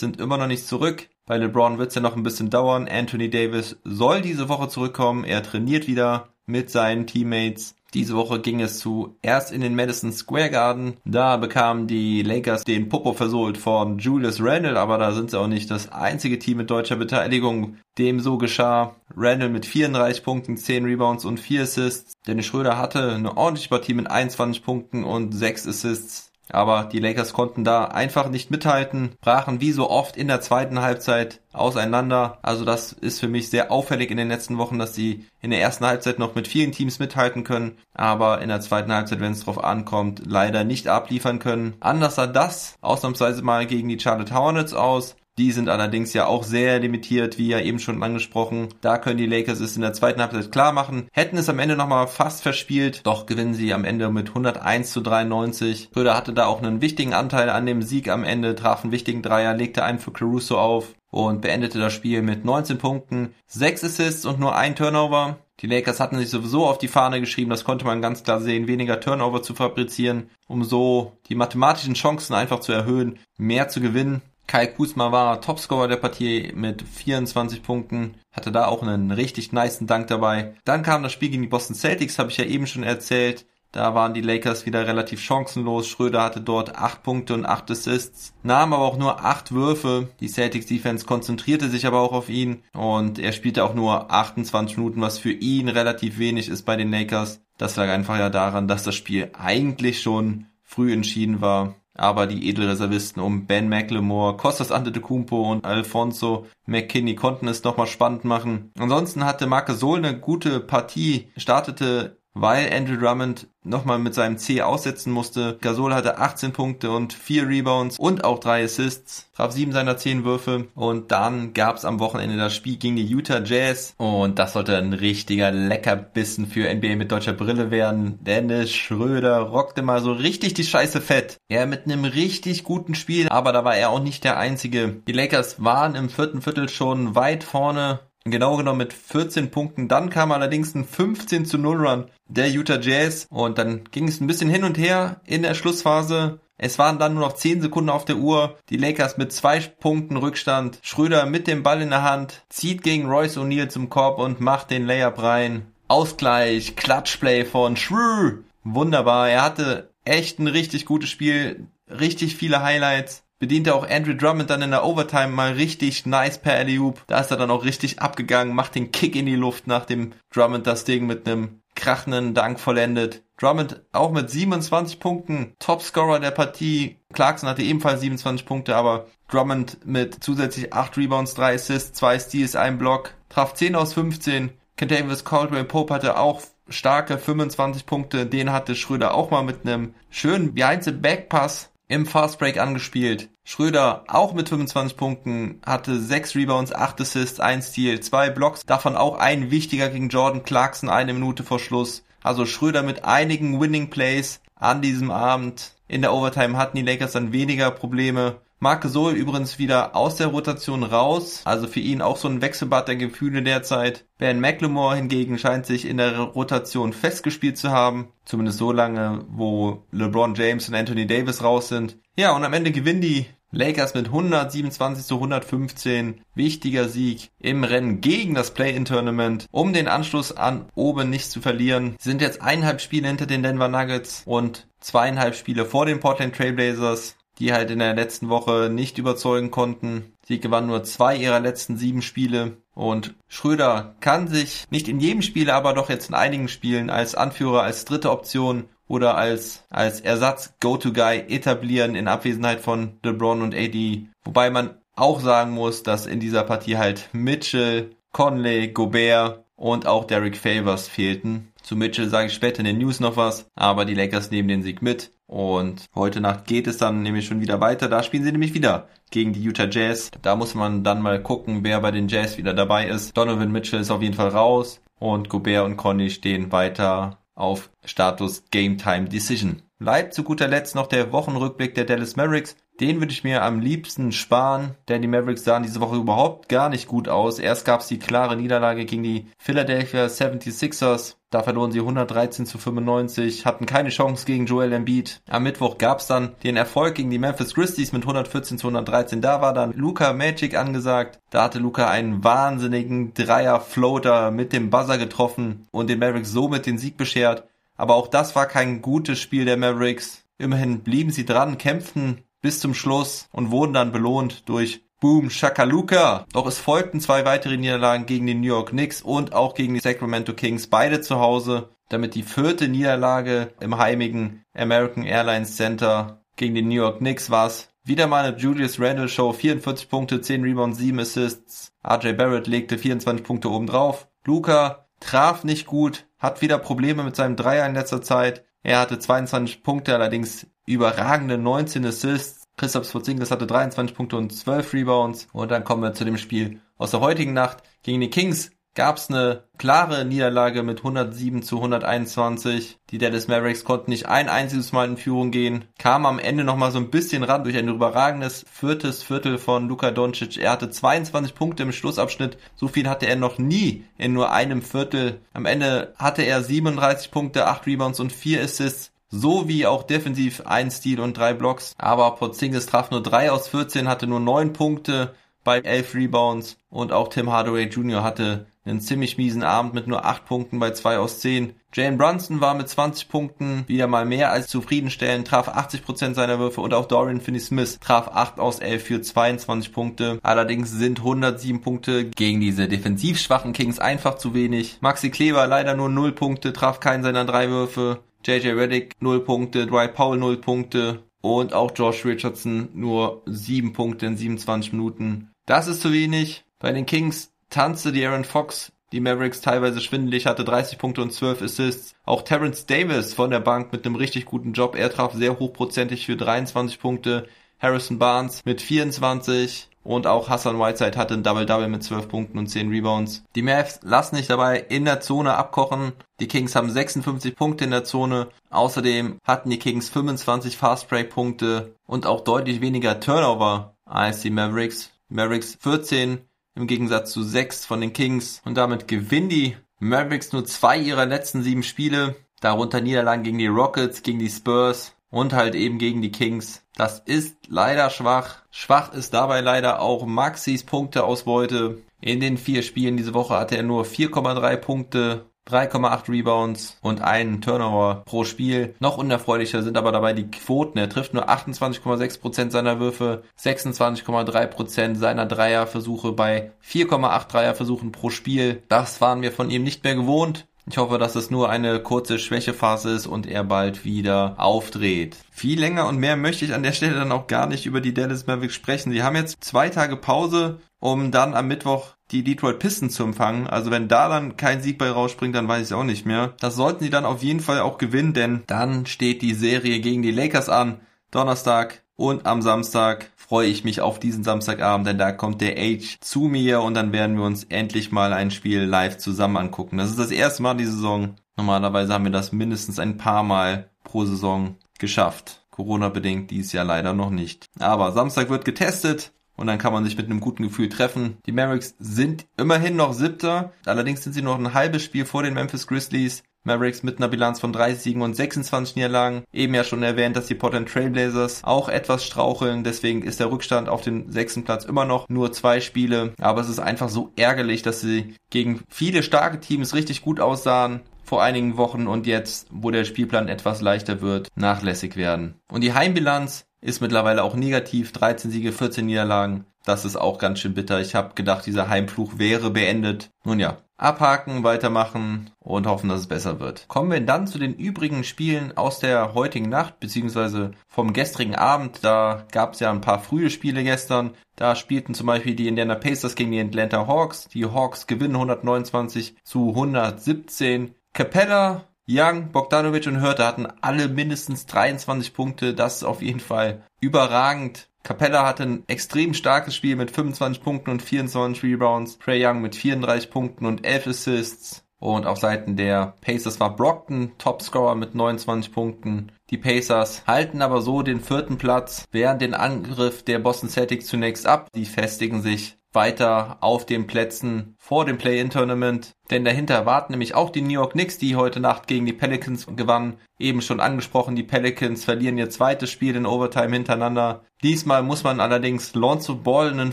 sind immer noch nicht zurück. Bei LeBron wird es ja noch ein bisschen dauern. Anthony Davis soll diese Woche zurückkommen. Er trainiert wieder mit seinen Teammates. Diese Woche ging es zu erst in den Madison Square Garden. Da bekamen die Lakers den Popo versohlt von Julius Randle, aber da sind sie auch nicht das einzige Team mit deutscher Beteiligung, dem so geschah. Randle mit 34 Punkten, 10 Rebounds und 4 Assists. Dennis Schröder hatte eine ordentliche Partie mit 21 Punkten und 6 Assists. Aber die Lakers konnten da einfach nicht mithalten, brachen wie so oft in der zweiten Halbzeit auseinander. Also das ist für mich sehr auffällig in den letzten Wochen, dass sie in der ersten Halbzeit noch mit vielen Teams mithalten können, aber in der zweiten Halbzeit, wenn es drauf ankommt, leider nicht abliefern können. Anders sah das ausnahmsweise mal gegen die Charlotte Hornets aus. Die sind allerdings ja auch sehr limitiert, wie ja eben schon angesprochen. Da können die Lakers es in der zweiten Halbzeit klar machen. Hätten es am Ende nochmal fast verspielt, doch gewinnen sie am Ende mit 101 zu 93. Schröder hatte da auch einen wichtigen Anteil an dem Sieg am Ende, traf einen wichtigen Dreier, legte einen für Caruso auf und beendete das Spiel mit 19 Punkten, 6 Assists und nur ein Turnover. Die Lakers hatten sich sowieso auf die Fahne geschrieben, das konnte man ganz klar sehen, weniger Turnover zu fabrizieren, um so die mathematischen Chancen einfach zu erhöhen, mehr zu gewinnen. Kai Kusma war Topscorer der Partie mit 24 Punkten, hatte da auch einen richtig niceen Dank dabei. Dann kam das Spiel gegen die Boston Celtics, habe ich ja eben schon erzählt. Da waren die Lakers wieder relativ chancenlos. Schröder hatte dort 8 Punkte und 8 Assists, nahm aber auch nur 8 Würfe. Die Celtics Defense konzentrierte sich aber auch auf ihn und er spielte auch nur 28 Minuten, was für ihn relativ wenig ist bei den Lakers. Das lag einfach ja daran, dass das Spiel eigentlich schon früh entschieden war aber die Edelreservisten um Ben McLemore, Costas Antetokounmpo und Alfonso McKinney konnten es nochmal spannend machen. Ansonsten hatte Marc Gasol eine gute Partie, startete weil Andrew Drummond nochmal mit seinem C aussetzen musste. Gasol hatte 18 Punkte und 4 Rebounds und auch 3 Assists, traf 7 seiner 10 Würfe und dann gab's am Wochenende das Spiel gegen die Utah Jazz und das sollte ein richtiger Leckerbissen für NBA mit deutscher Brille werden. Dennis Schröder rockte mal so richtig die Scheiße fett. Er mit einem richtig guten Spiel, aber da war er auch nicht der Einzige. Die Lakers waren im vierten Viertel schon weit vorne Genau genommen mit 14 Punkten. Dann kam allerdings ein 15 zu 0 Run der Utah Jazz und dann ging es ein bisschen hin und her in der Schlussphase. Es waren dann nur noch 10 Sekunden auf der Uhr. Die Lakers mit zwei Punkten Rückstand. Schröder mit dem Ball in der Hand, zieht gegen Royce O'Neal zum Korb und macht den Layup rein. Ausgleich, Klatschplay von Shrew. Wunderbar. Er hatte echt ein richtig gutes Spiel. Richtig viele Highlights bediente auch Andrew Drummond dann in der Overtime mal richtig nice per Alley-Oop. Da ist er dann auch richtig abgegangen, macht den Kick in die Luft, nachdem Drummond das Ding mit einem krachenden Dank vollendet. Drummond auch mit 27 Punkten, Topscorer der Partie. Clarkson hatte ebenfalls 27 Punkte, aber Drummond mit zusätzlich 8 Rebounds, 3 Assists, 2 Steals, 1 Block, traf 10 aus 15. Kentavious Caldwell Pope hatte auch starke 25 Punkte, den hatte Schröder auch mal mit einem schönen Behind Backpass im Fastbreak angespielt. Schröder auch mit 25 Punkten, hatte 6 Rebounds, 8 Assists, 1 Steal, 2 Blocks, davon auch ein wichtiger gegen Jordan Clarkson, eine Minute vor Schluss. Also Schröder mit einigen Winning Plays an diesem Abend. In der Overtime hatten die Lakers dann weniger Probleme. Marc Gasol übrigens wieder aus der Rotation raus, also für ihn auch so ein Wechselbad der Gefühle derzeit. Ben McLemore hingegen scheint sich in der Rotation festgespielt zu haben, zumindest so lange, wo LeBron James und Anthony Davis raus sind. Ja, und am Ende gewinnen die Lakers mit 127 zu 115. Wichtiger Sieg im Rennen gegen das Play-In-Tournament, um den Anschluss an oben nicht zu verlieren. Sind jetzt eineinhalb Spiele hinter den Denver Nuggets und zweieinhalb Spiele vor den Portland Trailblazers die halt in der letzten Woche nicht überzeugen konnten. Sie gewannen nur zwei ihrer letzten sieben Spiele. Und Schröder kann sich nicht in jedem Spiel, aber doch jetzt in einigen Spielen als Anführer, als dritte Option oder als, als Ersatz Go-To-Guy etablieren in Abwesenheit von LeBron und AD. Wobei man auch sagen muss, dass in dieser Partie halt Mitchell, Conley, Gobert und auch Derek Favors fehlten. Zu Mitchell sage ich später in den News noch was, aber die Lakers nehmen den Sieg mit. Und heute Nacht geht es dann nämlich schon wieder weiter. Da spielen sie nämlich wieder gegen die Utah Jazz. Da muss man dann mal gucken, wer bei den Jazz wieder dabei ist. Donovan Mitchell ist auf jeden Fall raus und Gobert und Conny stehen weiter auf Status Game Time Decision. Bleibt zu guter Letzt noch der Wochenrückblick der Dallas Mavericks. Den würde ich mir am liebsten sparen, denn die Mavericks sahen diese Woche überhaupt gar nicht gut aus. Erst gab es die klare Niederlage gegen die Philadelphia 76ers. Da verloren sie 113 zu 95, hatten keine Chance gegen Joel Embiid. Am Mittwoch gab es dann den Erfolg gegen die Memphis Grizzlies mit 114 zu 113. Da war dann Luca Magic angesagt. Da hatte Luca einen wahnsinnigen Dreier-Floater mit dem Buzzer getroffen und den Mavericks somit den Sieg beschert. Aber auch das war kein gutes Spiel der Mavericks. Immerhin blieben sie dran, kämpften bis zum Schluss und wurden dann belohnt durch Boom Shakaluka. Doch es folgten zwei weitere Niederlagen gegen die New York Knicks und auch gegen die Sacramento Kings, beide zu Hause. Damit die vierte Niederlage im heimigen American Airlines Center gegen die New York Knicks war. Wieder mal eine Julius Randle Show, 44 Punkte, 10 Rebounds, 7 Assists. RJ Barrett legte 24 Punkte obendrauf. Luca traf nicht gut, hat wieder Probleme mit seinem Dreier in letzter Zeit. Er hatte 22 Punkte, allerdings überragende 19 Assists. Christoph Sporzingis hatte 23 Punkte und 12 Rebounds. Und dann kommen wir zu dem Spiel aus der heutigen Nacht. Gegen die Kings gab es eine klare Niederlage mit 107 zu 121. Die Dallas Mavericks konnten nicht ein einziges Mal in Führung gehen, kamen am Ende nochmal so ein bisschen ran durch ein überragendes viertes Viertel von Luka Doncic. Er hatte 22 Punkte im Schlussabschnitt. So viel hatte er noch nie in nur einem Viertel. Am Ende hatte er 37 Punkte, 8 Rebounds und 4 Assists so wie auch defensiv ein Steal und drei Blocks. Aber Porzingis traf nur drei aus 14, hatte nur neun Punkte bei elf Rebounds und auch Tim Hardaway Jr. hatte einen ziemlich miesen Abend mit nur acht Punkten bei zwei aus zehn. Jane Brunson war mit 20 Punkten wieder mal mehr als zufriedenstellend, traf 80% seiner Würfe und auch Dorian Finney-Smith traf 8 aus 11 für 22 Punkte. Allerdings sind 107 Punkte gegen diese defensiv schwachen Kings einfach zu wenig. Maxi Kleber leider nur 0 Punkte, traf keinen seiner drei Würfe. JJ Reddick 0 Punkte, Dwight Powell 0 Punkte und auch Josh Richardson nur 7 Punkte in 27 Minuten. Das ist zu wenig. Bei den Kings tanzte die Aaron Fox, die Mavericks teilweise schwindelig, hatte 30 Punkte und 12 Assists. Auch Terrence Davis von der Bank mit einem richtig guten Job. Er traf sehr hochprozentig für 23 Punkte. Harrison Barnes mit 24. Und auch Hassan Whiteside hatte ein Double-Double mit 12 Punkten und 10 Rebounds. Die Mavs lassen nicht dabei in der Zone abkochen. Die Kings haben 56 Punkte in der Zone. Außerdem hatten die Kings 25 Fast-Break-Punkte und auch deutlich weniger Turnover als die Mavericks. Mavericks 14 im Gegensatz zu 6 von den Kings. Und damit gewinnen die Mavericks nur zwei ihrer letzten sieben Spiele. Darunter Niederlagen gegen die Rockets, gegen die Spurs und halt eben gegen die Kings. Das ist leider schwach. Schwach ist dabei leider auch Maxis Punkteausbeute. In den vier Spielen diese Woche hatte er nur 4,3 Punkte, 3,8 Rebounds und einen Turnover pro Spiel. Noch unerfreulicher sind aber dabei die Quoten. Er trifft nur 28,6% seiner Würfe, 26,3% seiner Dreierversuche bei 4,8 Dreierversuchen pro Spiel. Das waren wir von ihm nicht mehr gewohnt. Ich hoffe, dass es nur eine kurze Schwächephase ist und er bald wieder aufdreht. Viel länger und mehr möchte ich an der Stelle dann auch gar nicht über die Dallas Mavericks sprechen. Sie haben jetzt zwei Tage Pause, um dann am Mittwoch die Detroit Pistons zu empfangen. Also wenn da dann kein Sieg bei rausspringt, dann weiß ich auch nicht mehr. Das sollten sie dann auf jeden Fall auch gewinnen, denn dann steht die Serie gegen die Lakers an. Donnerstag und am Samstag freue ich mich auf diesen Samstagabend, denn da kommt der Age zu mir und dann werden wir uns endlich mal ein Spiel live zusammen angucken. Das ist das erste Mal die Saison. Normalerweise haben wir das mindestens ein paar Mal pro Saison geschafft. Corona-bedingt dies Jahr leider noch nicht. Aber Samstag wird getestet und dann kann man sich mit einem guten Gefühl treffen. Die Mavericks sind immerhin noch siebter, allerdings sind sie noch ein halbes Spiel vor den Memphis Grizzlies. Mavericks mit einer Bilanz von 30 Siegen und 26 Niederlagen. Eben ja schon erwähnt, dass die Portland Trailblazers auch etwas straucheln. Deswegen ist der Rückstand auf den sechsten Platz immer noch nur zwei Spiele. Aber es ist einfach so ärgerlich, dass sie gegen viele starke Teams richtig gut aussahen vor einigen Wochen und jetzt, wo der Spielplan etwas leichter wird, nachlässig werden. Und die Heimbilanz ist mittlerweile auch negativ. 13 Siege, 14 Niederlagen. Das ist auch ganz schön bitter. Ich habe gedacht, dieser Heimfluch wäre beendet. Nun ja, abhaken, weitermachen und hoffen, dass es besser wird. Kommen wir dann zu den übrigen Spielen aus der heutigen Nacht, beziehungsweise vom gestrigen Abend. Da gab es ja ein paar frühe Spiele gestern. Da spielten zum Beispiel die Indiana Pacers gegen die Atlanta Hawks. Die Hawks gewinnen 129 zu 117. Capella, Young, Bogdanovic und Hörte hatten alle mindestens 23 Punkte. Das ist auf jeden Fall überragend. Capella hatte ein extrem starkes Spiel mit 25 Punkten und 24 Rebounds. Trey Young mit 34 Punkten und 11 Assists. Und auf Seiten der Pacers war Brockton Topscorer mit 29 Punkten. Die Pacers halten aber so den vierten Platz, während den Angriff der Boston Celtics zunächst ab. Die festigen sich weiter auf den Plätzen vor dem Play-In-Tournament. Denn dahinter warten nämlich auch die New York Knicks, die heute Nacht gegen die Pelicans gewannen. Eben schon angesprochen, die Pelicans verlieren ihr zweites Spiel in Overtime hintereinander. Diesmal muss man allerdings Lonzo Ball einen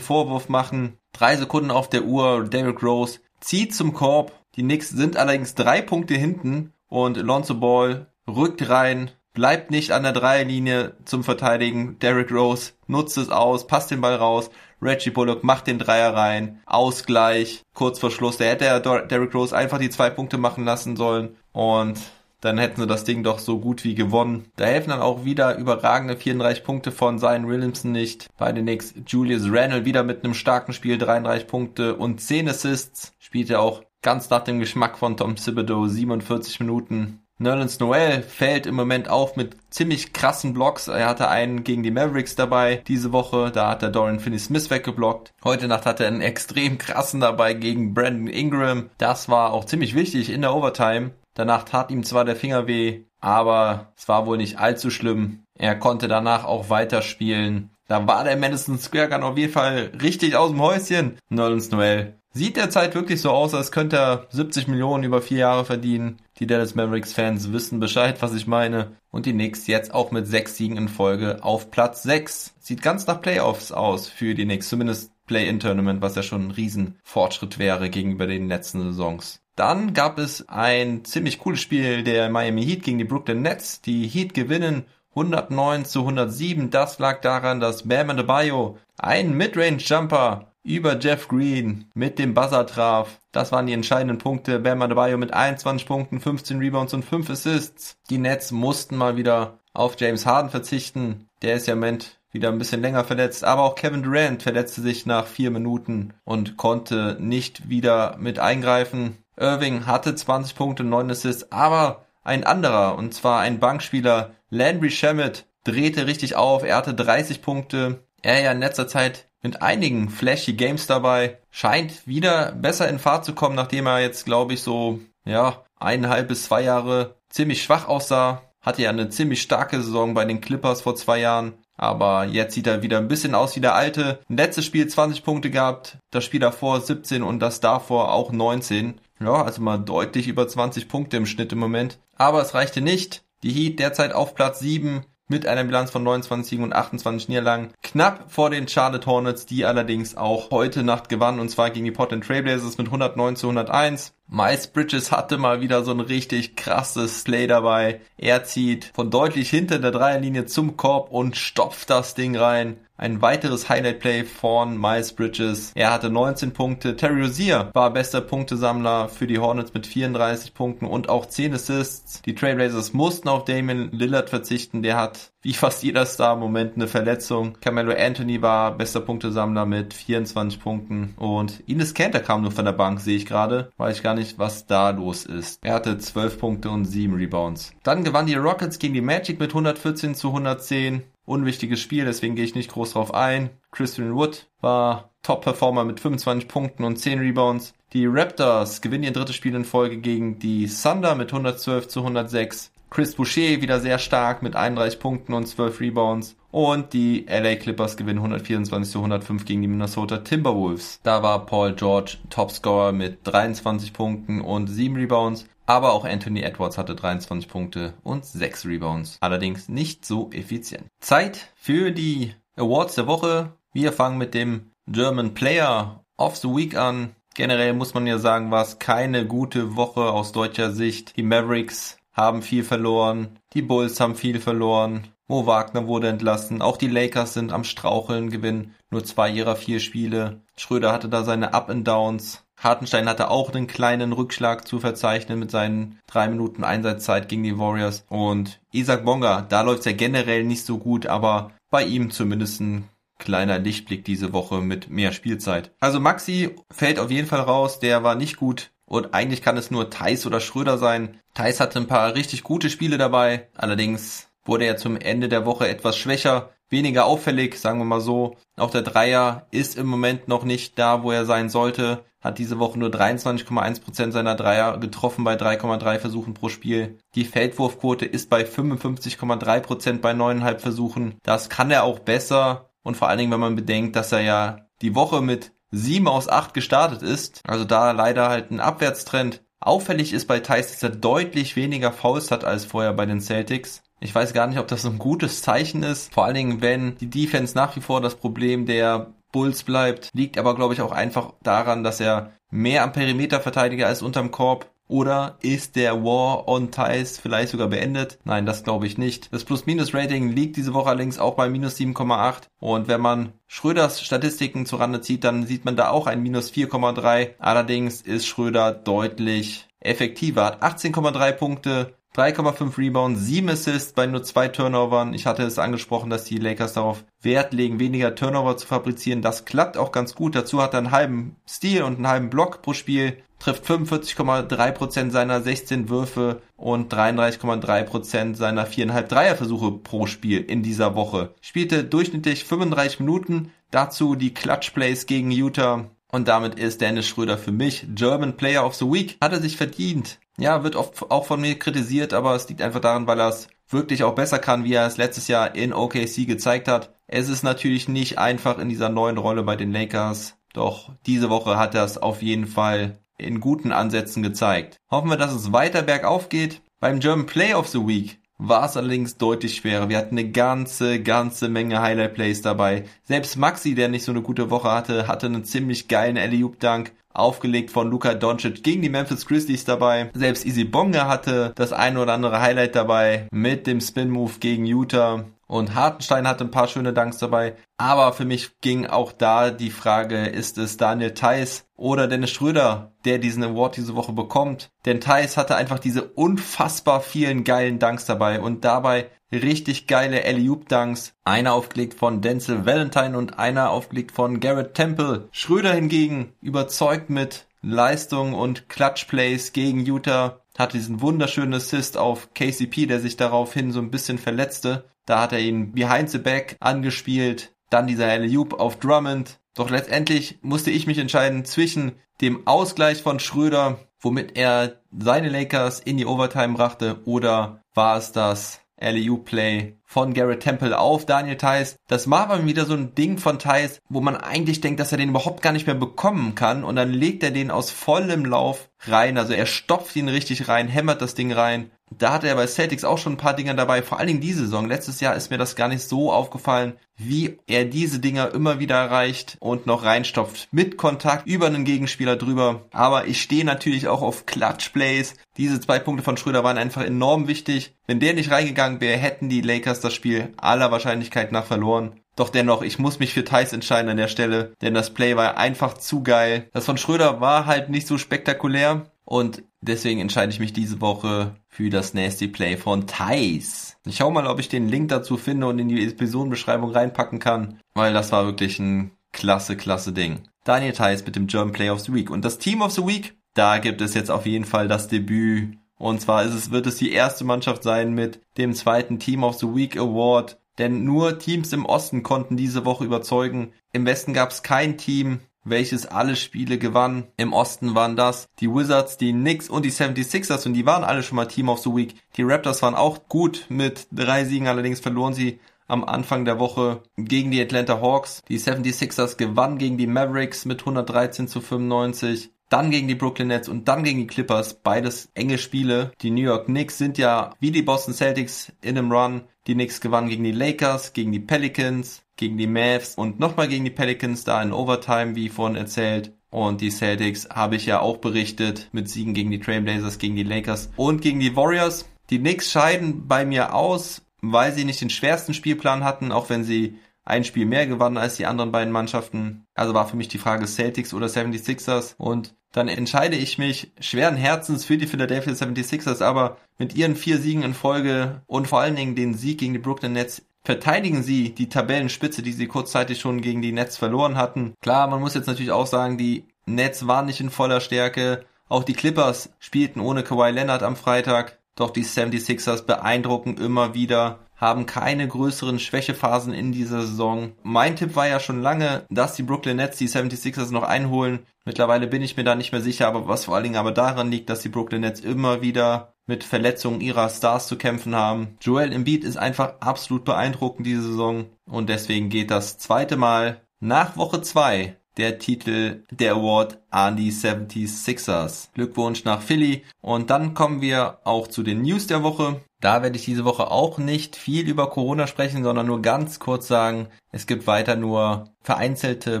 Vorwurf machen. Drei Sekunden auf der Uhr, Derrick Rose zieht zum Korb. Die Knicks sind allerdings drei Punkte hinten und Lonzo Ball rückt rein, bleibt nicht an der Dreierlinie zum Verteidigen. Derrick Rose nutzt es aus, passt den Ball raus. Reggie Bullock macht den Dreier rein. Ausgleich, kurz vor Schluss. Da hätte er Derrick Rose einfach die zwei Punkte machen lassen sollen. Und dann hätten sie das Ding doch so gut wie gewonnen. Da helfen dann auch wieder überragende 34 Punkte von Zion Williamson nicht. Bei den Knicks Julius Randle wieder mit einem starken Spiel, 33 Punkte und 10 Assists. Spielt er auch ganz nach dem Geschmack von Tom Thibodeau, 47 Minuten. Nerlens Noel fällt im Moment auf mit ziemlich krassen Blocks. Er hatte einen gegen die Mavericks dabei diese Woche. Da hat er Dorian Finney-Smith weggeblockt. Heute Nacht hat er einen extrem krassen dabei gegen Brandon Ingram. Das war auch ziemlich wichtig in der Overtime. Danach tat ihm zwar der Finger weh, aber es war wohl nicht allzu schlimm. Er konnte danach auch weiterspielen. Da war der Madison Square Gun auf jeden Fall richtig aus dem Häuschen. Nerlens Noel Sieht derzeit wirklich so aus, als könnte er 70 Millionen über vier Jahre verdienen. Die Dallas Mavericks Fans wissen Bescheid, was ich meine. Und die Knicks jetzt auch mit sechs Siegen in Folge auf Platz 6. Sieht ganz nach Playoffs aus für die Knicks. Zumindest Play-In-Tournament, was ja schon ein Riesenfortschritt wäre gegenüber den letzten Saisons. Dann gab es ein ziemlich cooles Spiel der Miami Heat gegen die Brooklyn Nets. Die Heat gewinnen 109 zu 107. Das lag daran, dass Bam Adebayo einen Midrange-Jumper über Jeff Green mit dem Buzzer traf. Das waren die entscheidenden Punkte. Bam Adebayo mit 21 Punkten, 15 Rebounds und 5 Assists. Die Nets mussten mal wieder auf James Harden verzichten. Der ist ja im Moment wieder ein bisschen länger verletzt. Aber auch Kevin Durant verletzte sich nach vier Minuten und konnte nicht wieder mit eingreifen. Irving hatte 20 Punkte, 9 Assists, aber ein anderer, und zwar ein Bankspieler, Landry Shamet, drehte richtig auf. Er hatte 30 Punkte. Er ja in letzter Zeit mit einigen flashy Games dabei. Scheint wieder besser in Fahrt zu kommen, nachdem er jetzt, glaube ich, so, ja, eineinhalb bis zwei Jahre ziemlich schwach aussah. Hatte ja eine ziemlich starke Saison bei den Clippers vor zwei Jahren. Aber jetzt sieht er wieder ein bisschen aus wie der alte. Letztes Spiel 20 Punkte gehabt, das Spiel davor 17 und das davor auch 19. Ja, also mal deutlich über 20 Punkte im Schnitt im Moment. Aber es reichte nicht. Die Heat derzeit auf Platz 7 mit einer Bilanz von 29 Siegen und 28 Niederlagen. Knapp vor den Charlotte Hornets, die allerdings auch heute Nacht gewannen und zwar gegen die Portland Trailblazers mit 109 zu 101. Miles Bridges hatte mal wieder so ein richtig krasses Slay dabei. Er zieht von deutlich hinter der Dreierlinie zum Korb und stopft das Ding rein. Ein weiteres Highlight-Play von Miles Bridges. Er hatte 19 Punkte. Terry Rozier war bester Punktesammler für die Hornets mit 34 Punkten und auch 10 Assists. Die Trailblazers mussten auf Damon Lillard verzichten. Der hat wie fast jeder Star im Moment eine Verletzung. Carmelo Anthony war bester Punktesammler mit 24 Punkten und Ines Kanter kam nur von der Bank, sehe ich gerade. Weiß ich gar nicht, was da los ist. Er hatte 12 Punkte und 7 Rebounds. Dann gewann die Rockets gegen die Magic mit 114 zu 110 unwichtiges Spiel, deswegen gehe ich nicht groß drauf ein. Christian Wood war Top-Performer mit 25 Punkten und 10 Rebounds. Die Raptors gewinnen ihr drittes Spiel in Folge gegen die Thunder mit 112 zu 106. Chris Boucher wieder sehr stark mit 31 Punkten und 12 Rebounds. Und die LA Clippers gewinnen 124 zu 105 gegen die Minnesota Timberwolves. Da war Paul George Topscorer mit 23 Punkten und 7 Rebounds. Aber auch Anthony Edwards hatte 23 Punkte und 6 Rebounds. Allerdings nicht so effizient. Zeit für die Awards der Woche. Wir fangen mit dem German Player of the Week an. Generell muss man ja sagen, war es keine gute Woche aus deutscher Sicht. Die Mavericks haben viel verloren, die Bulls haben viel verloren, Mo Wagner wurde entlassen, auch die Lakers sind am Straucheln, gewinnen nur zwei ihrer vier Spiele. Schröder hatte da seine Up and Downs. Hartenstein hatte auch einen kleinen Rückschlag zu verzeichnen mit seinen drei Minuten Einsatzzeit gegen die Warriors. Und Isaac Bonga, da läuft's ja generell nicht so gut, aber bei ihm zumindest ein kleiner Lichtblick diese Woche mit mehr Spielzeit. Also Maxi fällt auf jeden Fall raus, der war nicht gut Und eigentlich kann es nur Thais oder Schröder sein. Thais hatte ein paar richtig gute Spiele dabei. Allerdings wurde er zum Ende der Woche etwas schwächer, weniger auffällig, sagen wir mal so. Auch der Dreier ist im Moment noch nicht da, wo er sein sollte. Hat diese Woche nur 23,1% seiner Dreier getroffen bei 3,3 Versuchen pro Spiel. Die Feldwurfquote ist bei 55,3% bei 9,5 Versuchen. Das kann er auch besser. Und vor allen Dingen, wenn man bedenkt, dass er ja die Woche mit 7 aus 8 gestartet ist. Also da leider halt ein Abwärtstrend. Auffällig ist bei Thais, dass er deutlich weniger Fouls hat als vorher bei den Celtics. Ich weiß gar nicht, ob das ein gutes Zeichen ist. Vor allen Dingen, wenn die Defense nach wie vor das Problem der Bulls bleibt. Liegt aber, glaube ich, auch einfach daran, dass er mehr am Perimeter Verteidiger ist unterm Korb. Oder ist der War on Ties vielleicht sogar beendet? Nein, das glaube ich nicht. Das Plus-Minus-Rating liegt diese Woche allerdings auch bei minus 7,8. Und wenn man Schröders Statistiken zurande zieht, dann sieht man da auch ein minus 4,3. Allerdings ist Schröder deutlich effektiver. Hat 18,3 Punkte, 3,5 Rebounds, 7 Assists bei nur zwei Turnovern. Ich hatte es angesprochen, dass die Lakers darauf Wert legen, weniger Turnover zu fabrizieren. Das klappt auch ganz gut. Dazu hat er einen halben Stil und einen halben Block pro Spiel, trifft 45,3% seiner 16 Würfe und 33,3% seiner 4,5 Dreierversuche pro Spiel in dieser Woche. Spielte durchschnittlich 35 Minuten, dazu die Clutch Plays gegen Utah. Und damit ist Dennis Schröder für mich German Player of the Week. Hat er sich verdient ja, wird oft auch von mir kritisiert, aber es liegt einfach daran, weil er es wirklich auch besser kann, wie er es letztes Jahr in OKC gezeigt hat. Es ist natürlich nicht einfach in dieser neuen Rolle bei den Lakers, doch diese Woche hat er es auf jeden Fall in guten Ansätzen gezeigt. Hoffen wir, dass es weiter bergauf geht. Beim German Play of the Week war es allerdings deutlich schwerer. Wir hatten eine ganze, ganze Menge Highlight-Plays dabei. Selbst Maxi, der nicht so eine gute Woche hatte, hatte einen ziemlich geilen Alley-Oop-Dunk aufgelegt von Luka Doncic gegen die Memphis Grizzlies dabei. Selbst Easy Bonga hatte das ein oder andere Highlight dabei mit dem Spin-Move gegen Utah. Und Hartenstein hatte ein paar schöne Dunks dabei. Aber für mich ging auch da die Frage, ist es Daniel Theiss oder Dennis Schröder, der diesen Award diese Woche bekommt? Denn Theiss hatte einfach diese unfassbar vielen geilen Dunks dabei und dabei richtig geile Alley-Oop-Dunks. Einer aufgelegt von Denzel Valentine und einer aufgelegt von Garrett Temple. Schröder hingegen überzeugt mit Leistung und Clutch-Plays gegen Utah. Hat diesen wunderschönen Assist auf KCP, der sich daraufhin so ein bisschen verletzte. Da hat er ihn behind the back angespielt. Dann dieser Alley-Oop auf Drummond. Doch letztendlich musste ich mich entscheiden zwischen dem Ausgleich von Schröder, womit er seine Lakers in die Overtime brachte, oder war es das Alley-Oop-Play von Garrett Temple auf Daniel Theiss. Das war aber wieder so ein Ding von Theiss, wo man eigentlich denkt, dass er den überhaupt gar nicht mehr bekommen kann und dann legt er den aus vollem Lauf rein. Also er stopft ihn richtig rein, hämmert das Ding rein da hatte er bei Celtics auch schon ein paar Dinger dabei, vor allen Dingen diese Saison. Letztes Jahr ist mir das gar nicht so aufgefallen, wie er diese Dinger immer wieder erreicht und noch reinstopft. Mit Kontakt über einen Gegenspieler drüber. Aber ich stehe natürlich auch auf Clutch Plays. Diese zwei Punkte von Schröder waren einfach enorm wichtig. Wenn der nicht reingegangen wäre, hätten die Lakers das Spiel aller Wahrscheinlichkeit nach verloren. Doch dennoch, ich muss mich für Thais entscheiden an der Stelle, denn das Play war einfach zu geil. Das von Schröder war halt nicht so spektakulär, und deswegen entscheide ich mich diese Woche für das Nasty Play von Thais. Ich schau mal, ob ich den Link dazu finde und in die Episodenbeschreibung reinpacken kann, weil das war wirklich ein klasse, klasse Ding. Daniel Thais mit dem German Play of the Week. Und das Team of the Week, da gibt es jetzt auf jeden Fall das Debüt. Und zwar ist es, wird es die erste Mannschaft sein mit dem zweiten Team of the Week Award. Denn nur Teams im Osten konnten diese Woche überzeugen. Im Westen gab es kein Team, welches alle Spiele gewann. Im Osten waren das die Wizards, die Knicks und die 76ers und die waren alle schon mal Team of the Week. Die Raptors waren auch gut mit drei Siegen, allerdings verloren sie am Anfang der Woche gegen die Atlanta Hawks. Die 76ers gewannen gegen die Mavericks mit 113 zu 95 dann gegen die Brooklyn Nets und dann gegen die Clippers. Beides enge Spiele. Die New York Knicks sind ja wie die Boston Celtics in einem Run. Die Knicks gewannen gegen die Lakers, gegen die Pelicans, gegen die Mavs und nochmal gegen die Pelicans da in Overtime, wie vorhin erzählt. Und die Celtics habe ich ja auch berichtet mit Siegen gegen die Trailblazers, gegen die Lakers und gegen die Warriors. Die Knicks scheiden bei mir aus, weil sie nicht den schwersten Spielplan hatten, auch wenn sie ein Spiel mehr gewannen als die anderen beiden Mannschaften. Also war für mich die Frage Celtics oder 76ers und dann entscheide ich mich schweren Herzens für die Philadelphia 76ers, aber mit ihren vier Siegen in Folge und vor allen Dingen den Sieg gegen die Brooklyn Nets verteidigen sie die Tabellenspitze, die sie kurzzeitig schon gegen die Nets verloren hatten. Klar, man muss jetzt natürlich auch sagen, die Nets waren nicht in voller Stärke. Auch die Clippers spielten ohne Kawhi Leonard am Freitag. Doch die 76ers beeindrucken immer wieder, haben keine größeren Schwächephasen in dieser Saison. Mein Tipp war ja schon lange, dass die Brooklyn Nets die 76ers noch einholen. Mittlerweile bin ich mir da nicht mehr sicher, aber was vor allen Dingen aber daran liegt, dass die Brooklyn Nets immer wieder mit Verletzungen ihrer Stars zu kämpfen haben. Joel Embiid ist einfach absolut beeindruckend diese Saison und deswegen geht das zweite Mal nach Woche zwei der Titel der Award an die 76ers. Glückwunsch nach Philly. Und dann kommen wir auch zu den News der Woche. Da werde ich diese Woche auch nicht viel über Corona sprechen, sondern nur ganz kurz sagen, es gibt weiter nur vereinzelte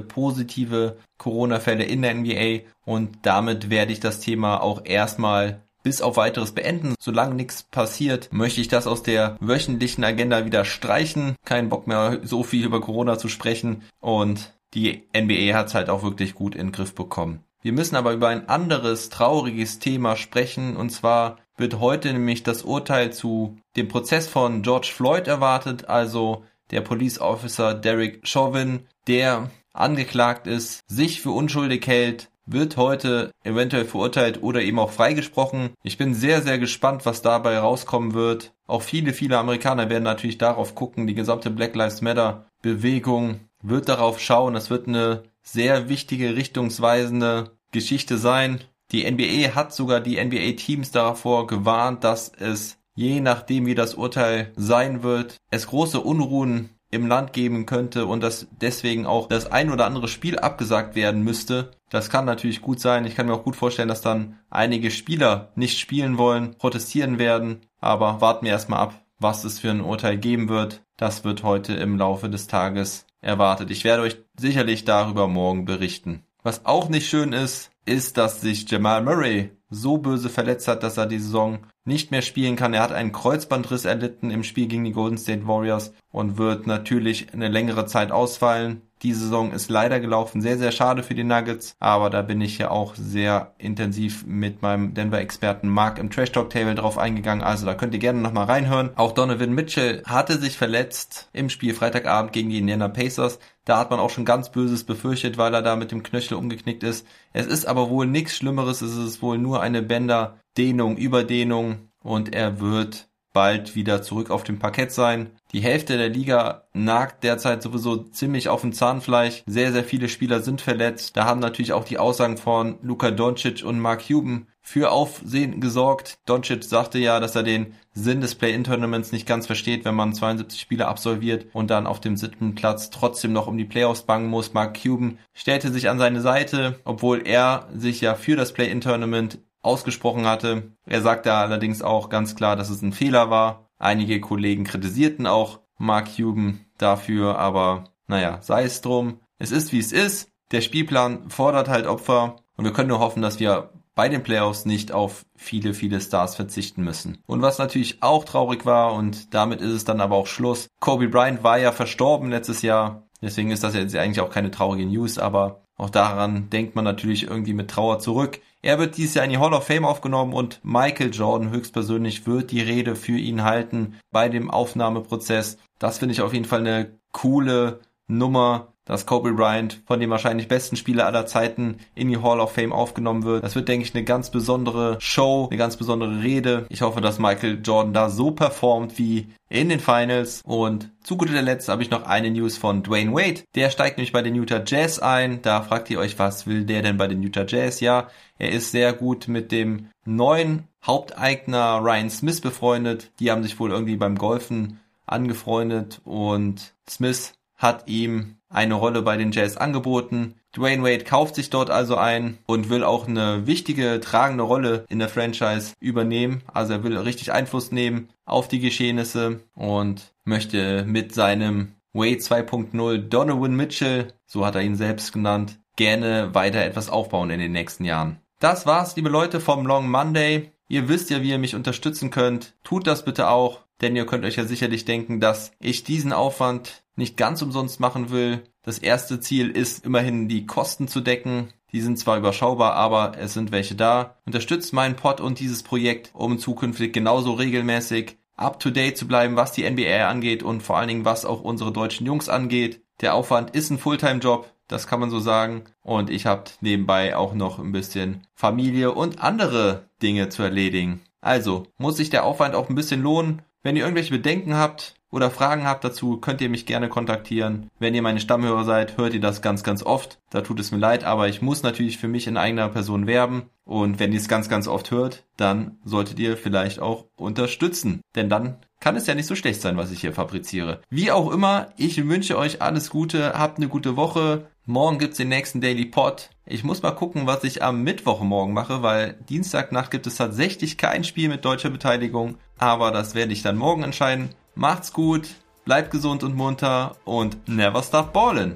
positive Corona-Fälle in der NBA und damit werde ich das Thema auch erstmal bis auf weiteres beenden. Solange nichts passiert, möchte ich das aus der wöchentlichen Agenda wieder streichen. Kein Bock mehr, so viel über Corona zu sprechen. Und die NBA hat es halt auch wirklich gut in den Griff bekommen. Wir müssen aber über ein anderes trauriges Thema sprechen und zwar wird heute nämlich das Urteil zu dem Prozess von George Floyd erwartet, also der Police Officer Derek Chauvin, der angeklagt ist, sich für unschuldig hält, wird heute eventuell verurteilt oder eben auch freigesprochen. Ich bin sehr, sehr gespannt, was dabei rauskommen wird. Auch viele, viele Amerikaner werden natürlich darauf gucken, die gesamte Black Lives Matter Bewegung wird darauf schauen. Es wird eine sehr wichtige, richtungsweisende Geschichte sein. Die NBA hat sogar die NBA-Teams davor gewarnt, dass es je nachdem, wie das Urteil sein wird, es große Unruhen im Land geben könnte und dass deswegen auch das ein oder andere Spiel abgesagt werden müsste. Das kann natürlich gut sein. Ich kann mir auch gut vorstellen, dass dann einige Spieler nicht spielen wollen, protestieren werden. Aber warten wir erstmal ab, was es für ein Urteil geben wird. Das wird heute im Laufe des Tages erwartet. Ich werde euch sicherlich darüber morgen berichten. Was auch nicht schön ist, ist, dass sich Jamal Murray so böse verletzt hat, dass er die Saison nicht mehr spielen kann. Er hat einen Kreuzbandriss erlitten im Spiel gegen die Golden State Warriors und wird natürlich eine längere Zeit ausfallen. Die Saison ist leider gelaufen. Sehr, sehr schade für die Nuggets. Aber da bin ich ja auch sehr intensiv mit meinem Denver-Experten Mark im Trash Talk Table drauf eingegangen. Also da könnt ihr gerne nochmal reinhören. Auch Donovan Mitchell hatte sich verletzt im Spiel Freitagabend gegen die Indiana Pacers. Da hat man auch schon ganz Böses befürchtet, weil er da mit dem Knöchel umgeknickt ist. Es ist aber wohl nichts Schlimmeres. Es ist wohl nur eine Bänderdehnung, Überdehnung und er wird bald wieder zurück auf dem Parkett sein. Die Hälfte der Liga nagt derzeit sowieso ziemlich auf dem Zahnfleisch. Sehr, sehr viele Spieler sind verletzt. Da haben natürlich auch die Aussagen von Luka Doncic und Mark Cuban für Aufsehen gesorgt. Doncic sagte ja, dass er den Sinn des Play-In-Tournaments nicht ganz versteht, wenn man 72 Spiele absolviert und dann auf dem siebten Platz trotzdem noch um die Playoffs bangen muss. Mark Cuban stellte sich an seine Seite, obwohl er sich ja für das Play-In-Tournament ausgesprochen hatte. Er sagte allerdings auch ganz klar, dass es ein Fehler war. Einige Kollegen kritisierten auch Mark Cuban dafür, aber naja, sei es drum. Es ist wie es ist. Der Spielplan fordert halt Opfer und wir können nur hoffen, dass wir bei den Playoffs nicht auf viele, viele Stars verzichten müssen. Und was natürlich auch traurig war und damit ist es dann aber auch Schluss. Kobe Bryant war ja verstorben letztes Jahr. Deswegen ist das jetzt eigentlich auch keine traurige News, aber auch daran denkt man natürlich irgendwie mit Trauer zurück. Er wird dieses Jahr in die Hall of Fame aufgenommen und Michael Jordan höchstpersönlich wird die Rede für ihn halten bei dem Aufnahmeprozess. Das finde ich auf jeden Fall eine coole Nummer dass Kobe Bryant von dem wahrscheinlich besten Spieler aller Zeiten in die Hall of Fame aufgenommen wird. Das wird, denke ich, eine ganz besondere Show, eine ganz besondere Rede. Ich hoffe, dass Michael Jordan da so performt wie in den Finals. Und zu guter Letzt habe ich noch eine News von Dwayne Wade. Der steigt nämlich bei den Utah Jazz ein. Da fragt ihr euch, was will der denn bei den Utah Jazz? Ja, er ist sehr gut mit dem neuen Haupteigner Ryan Smith befreundet. Die haben sich wohl irgendwie beim Golfen angefreundet und Smith hat ihm eine Rolle bei den Jazz angeboten. Dwayne Wade kauft sich dort also ein und will auch eine wichtige, tragende Rolle in der Franchise übernehmen. Also er will richtig Einfluss nehmen auf die Geschehnisse und möchte mit seinem Wade 2.0 Donovan Mitchell, so hat er ihn selbst genannt, gerne weiter etwas aufbauen in den nächsten Jahren. Das war's, liebe Leute, vom Long Monday. Ihr wisst ja, wie ihr mich unterstützen könnt. Tut das bitte auch, denn ihr könnt euch ja sicherlich denken, dass ich diesen Aufwand nicht ganz umsonst machen will. Das erste Ziel ist immerhin die Kosten zu decken. Die sind zwar überschaubar, aber es sind welche da. Unterstützt meinen Pod und dieses Projekt, um zukünftig genauso regelmäßig up to date zu bleiben, was die NBA angeht und vor allen Dingen was auch unsere deutschen Jungs angeht. Der Aufwand ist ein Fulltime-Job, das kann man so sagen. Und ich habe nebenbei auch noch ein bisschen Familie und andere Dinge zu erledigen. Also muss sich der Aufwand auch ein bisschen lohnen. Wenn ihr irgendwelche Bedenken habt oder Fragen habt dazu, könnt ihr mich gerne kontaktieren. Wenn ihr meine Stammhörer seid, hört ihr das ganz, ganz oft. Da tut es mir leid, aber ich muss natürlich für mich in eigener Person werben. Und wenn ihr es ganz, ganz oft hört, dann solltet ihr vielleicht auch unterstützen. Denn dann kann es ja nicht so schlecht sein, was ich hier fabriziere. Wie auch immer, ich wünsche euch alles Gute, habt eine gute Woche. Morgen gibt's den nächsten Daily Pod. Ich muss mal gucken, was ich am Mittwochmorgen mache, weil Dienstagnacht gibt es tatsächlich kein Spiel mit deutscher Beteiligung. Aber das werde ich dann morgen entscheiden. Macht's gut, bleibt gesund und munter und never stop ballin'.